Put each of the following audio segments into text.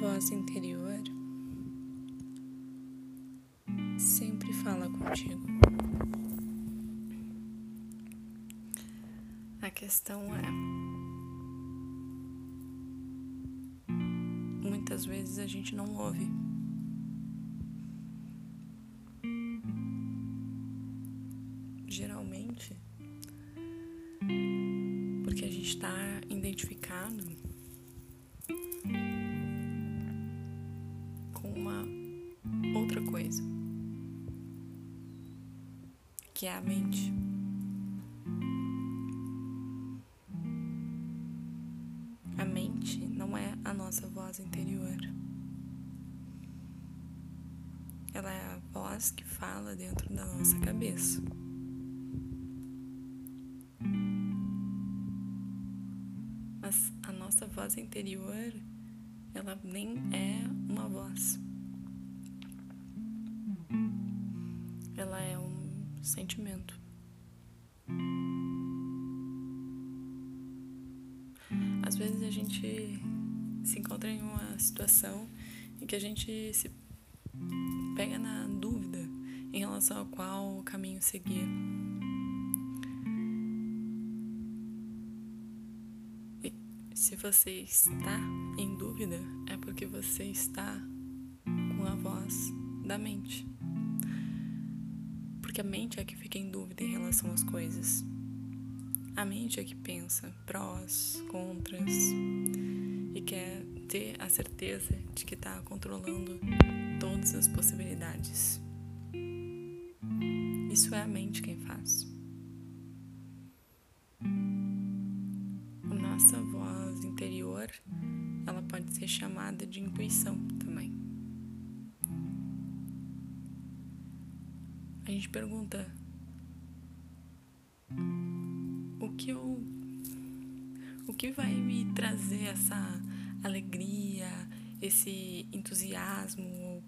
voz interior sempre fala contigo. A questão é: muitas vezes a gente não ouve. Geralmente, porque a gente está identificado que é a mente. A mente não é a nossa voz interior. Ela é a voz que fala dentro da nossa cabeça. Mas a nossa voz interior, ela nem é uma voz. Sentimento. Às vezes a gente se encontra em uma situação em que a gente se pega na dúvida em relação a qual caminho seguir. E se você está em dúvida, é porque você está com a voz da mente. Porque a mente é que fica em dúvida em relação às coisas. A mente é que pensa prós, contras e quer ter a certeza de que está controlando todas as possibilidades. Isso é a mente quem faz. A nossa voz interior, ela pode ser chamada de intuição pergunta o que eu o que vai me trazer essa alegria, esse entusiasmo,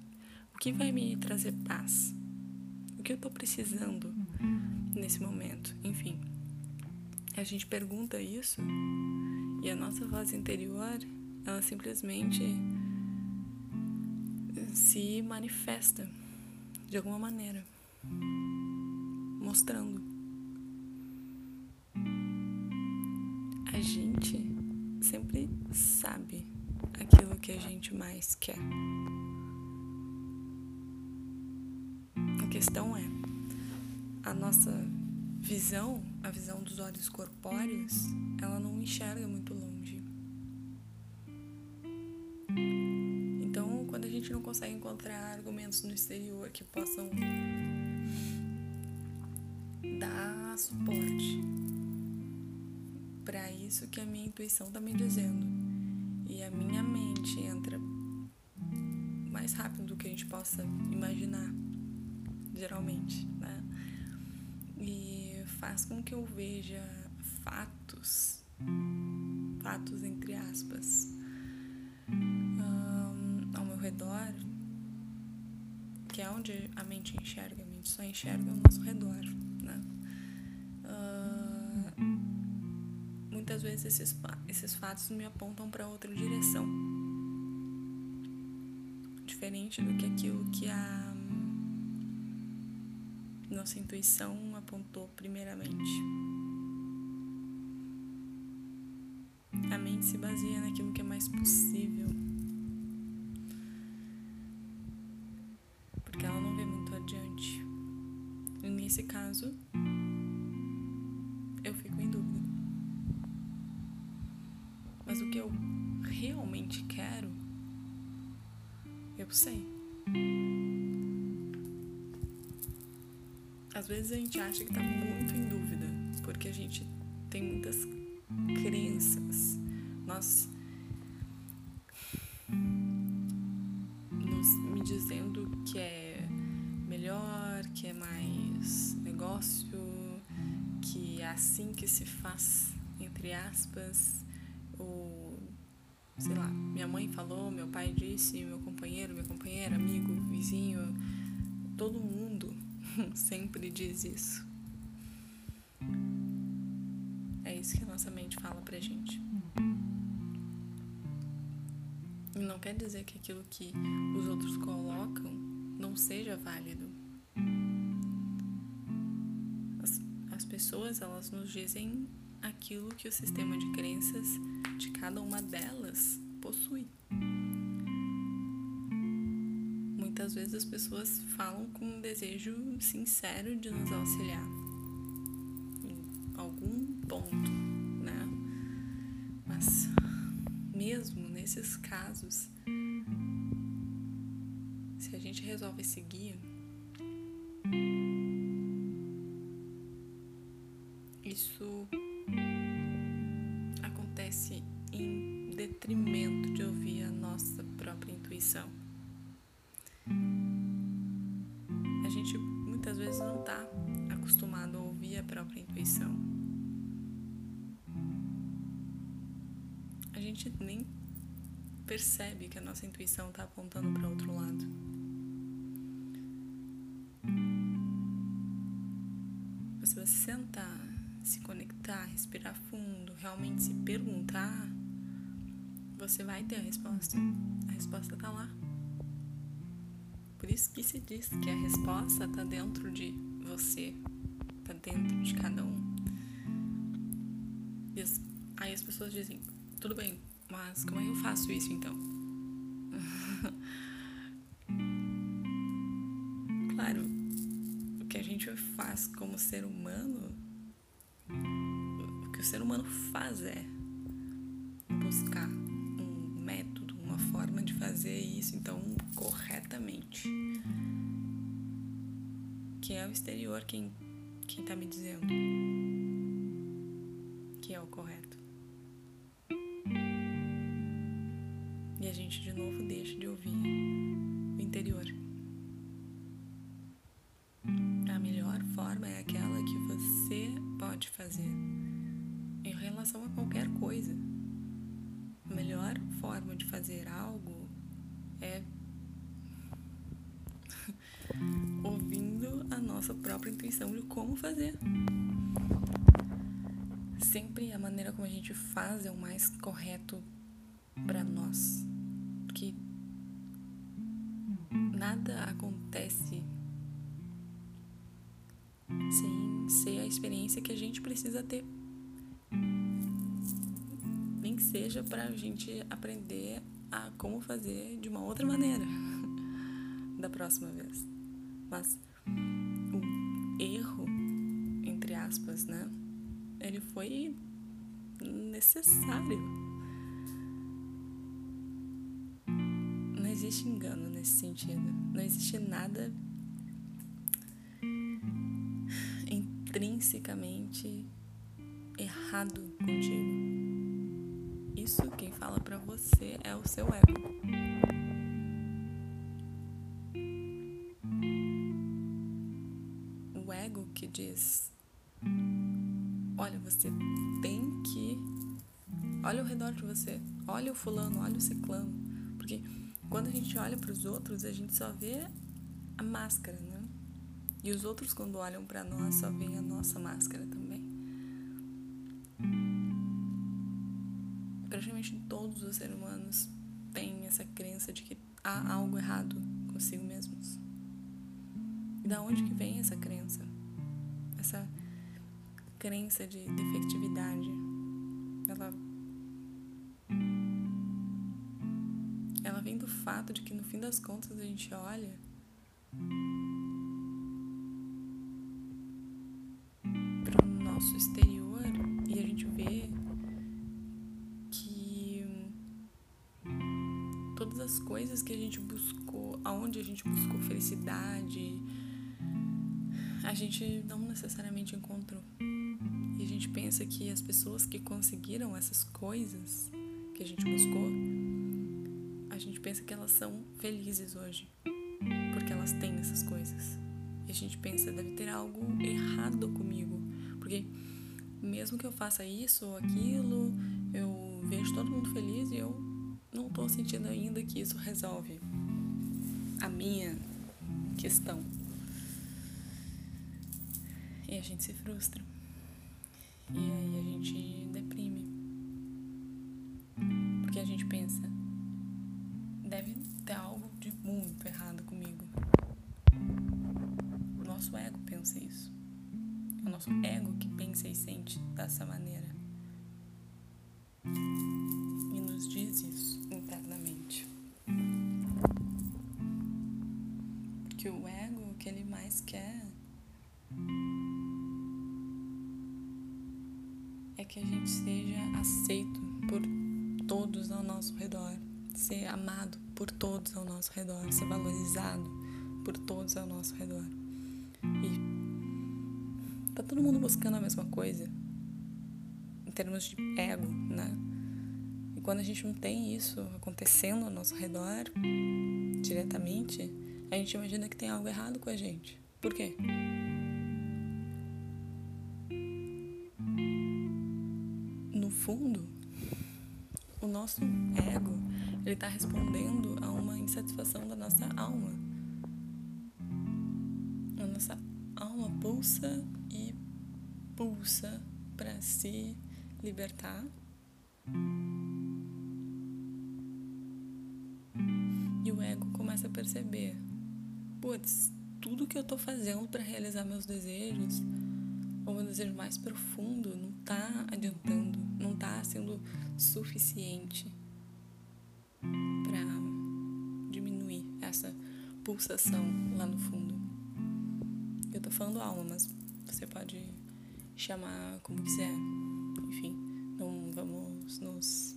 o que vai me trazer paz? O que eu estou precisando nesse momento? Enfim, a gente pergunta isso e a nossa voz interior, ela simplesmente se manifesta de alguma maneira, mostrando. A gente sempre sabe aquilo que a gente mais quer. A questão é, a nossa visão, a visão dos olhos corpóreos, ela não enxerga muito longe. Então, quando a gente não consegue encontrar argumentos no exterior que possam dar suporte para isso que a minha intuição está me dizendo. E a minha mente entra mais rápido do que a gente possa imaginar, geralmente, né? E faz com que eu veja fatos, fatos entre aspas, um, ao meu redor, que é onde a mente enxerga, a mente só enxerga ao nosso redor, muitas vezes esses, esses fatos me apontam para outra direção. Diferente do que aquilo que a nossa intuição apontou primeiramente. A mente se baseia naquilo que é mais possível. Porque ela não vê muito adiante. E nesse caso, sei. Às vezes a gente acha que tá muito em dúvida, porque a gente tem muitas crenças. Nós nos me dizendo que é melhor, que é mais negócio, que é assim que se faz, entre aspas, ou sei lá, minha mãe falou, meu pai disse, meu companheiro, minha companheira, amigo, vizinho, todo mundo sempre diz isso. É isso que a nossa mente fala pra gente. Não quer dizer que aquilo que os outros colocam não seja válido. As, as pessoas, elas nos dizem aquilo que o sistema de crenças cada uma delas possui. Muitas vezes as pessoas falam com um desejo sincero de nos auxiliar em algum ponto, né? Mas mesmo nesses casos, se a gente resolve seguir, detrimento de ouvir a nossa própria intuição. A gente muitas vezes não está acostumado a ouvir a própria intuição. A gente nem percebe que a nossa intuição está apontando para outro lado. Se você sentar, se conectar, respirar fundo, realmente se perguntar, você vai ter a resposta. A resposta está lá. Por isso que se diz que a resposta está dentro de você, está dentro de cada um. As, aí as pessoas dizem, tudo bem, mas como é que eu faço isso então? claro, o que a gente faz como ser humano, o que o ser humano faz é corretamente. Que é o exterior quem quem tá me dizendo que é o correto. E a gente de novo deixa de ouvir o interior. A melhor forma é aquela que você pode fazer em relação a qualquer coisa. A melhor forma de fazer algo é ouvindo a nossa própria intuição de como fazer. Sempre a maneira como a gente faz é o mais correto para nós que nada acontece sem ser a experiência que a gente precisa ter. Nem que seja para a gente aprender a como fazer de uma outra maneira da próxima vez. Mas aspas, né? Ele foi necessário existe engano nesse sentido. Não existe nada intrinsecamente errado contigo. Isso quem fala para você é o seu ego. O ego que diz: Olha, você tem que. Olha ao redor de você. Olha o fulano, olha o ciclano. Porque quando a gente olha para os outros, a gente só vê a máscara, né? E os outros, quando olham para nós, só veem a nossa máscara também. Praticamente todos os seres humanos têm essa crença de que há algo errado consigo mesmos. E da onde que vem essa crença? Essa crença de defectividade. Ela vem do fato de que no fim das contas a gente olha para o nosso exterior e a gente vê que todas as coisas que a gente buscou, aonde a gente buscou felicidade, a gente não necessariamente encontrou. E a gente pensa que as pessoas que conseguiram essas coisas que a gente buscou gente pensa que elas são felizes hoje, porque elas têm essas coisas. E a gente pensa, deve ter algo errado comigo, porque mesmo que eu faça isso ou aquilo, eu vejo todo mundo feliz e eu não tô sentindo ainda que isso resolve a minha questão. E a gente se frustra. E aí a gente deprime. Porque a gente pensa, deve ter algo de muito errado comigo. O nosso ego pensa isso. É o nosso ego que pensa e sente dessa maneira. Que a gente seja aceito por todos ao nosso redor, ser amado por todos ao nosso redor, ser valorizado por todos ao nosso redor. E tá todo mundo buscando a mesma coisa em termos de ego, né? E quando a gente não tem isso acontecendo ao nosso redor diretamente, a gente imagina que tem algo errado com a gente. Por quê? Nosso ego, ele está respondendo a uma insatisfação da nossa alma. A nossa alma pulsa e pulsa para se libertar. E o ego começa a perceber: putz, tudo que eu estou fazendo para realizar meus desejos, ou meu desejo mais profundo, não está adiantando, não está sendo suficiente para diminuir essa pulsação lá no fundo. Eu tô falando alma, mas você pode chamar como quiser. Enfim, não vamos nos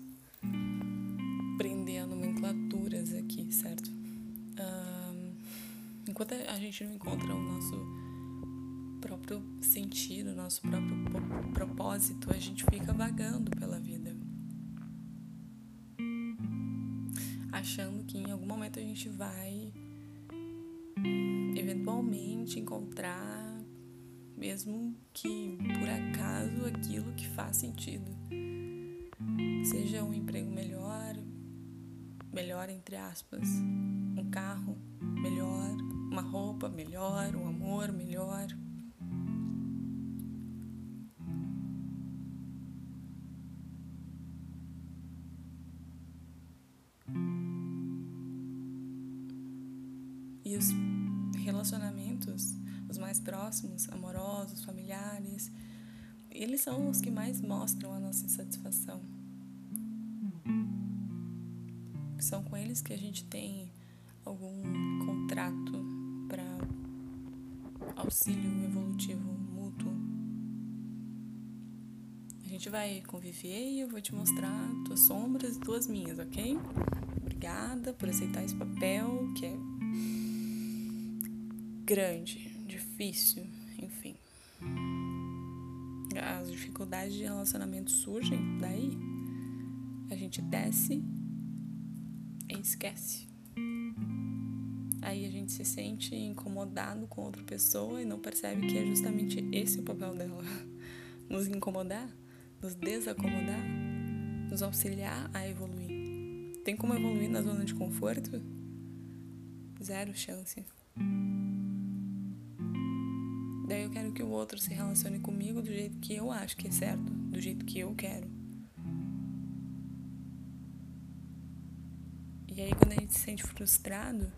prender a nomenclaturas aqui, certo? Enquanto a gente não encontra o nosso próprio sentido, nosso próprio propósito, a gente fica vagando pela vida. Achando que em algum momento a gente vai eventualmente encontrar, mesmo que por acaso, aquilo que faz sentido. Seja um emprego melhor, melhor entre aspas, um carro melhor, uma roupa melhor, um amor melhor. Relacionamentos, os mais próximos, amorosos, familiares, eles são os que mais mostram a nossa insatisfação. São com eles que a gente tem algum contrato para auxílio evolutivo mútuo. A gente vai conviver e eu vou te mostrar tuas sombras e tuas minhas, ok? Obrigada por aceitar esse papel que é grande, difícil, enfim. As dificuldades de relacionamento surgem daí. A gente desce e esquece. Aí a gente se sente incomodado com outra pessoa e não percebe que é justamente esse o papel dela: nos incomodar, nos desacomodar, nos auxiliar a evoluir. Tem como evoluir na zona de conforto? Zero chance. Daí eu quero que o outro se relacione comigo do jeito que eu acho que é certo, do jeito que eu quero. E aí quando a gente se sente frustrado,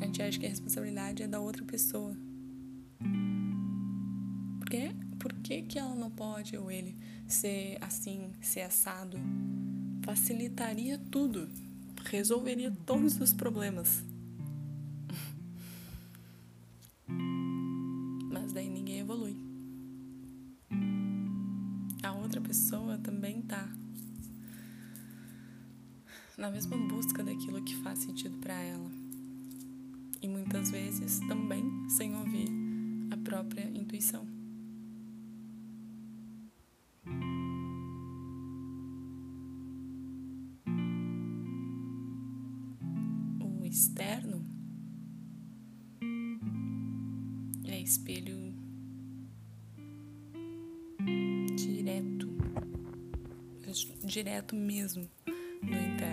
a gente acha que a responsabilidade é da outra pessoa. Por quê? Por que, que ela não pode, ou ele, ser assim, ser assado? Facilitaria tudo, resolveria todos os problemas. Na mesma busca daquilo que faz sentido para ela. E muitas vezes também sem ouvir a própria intuição. O externo é espelho direto mesmo no interno.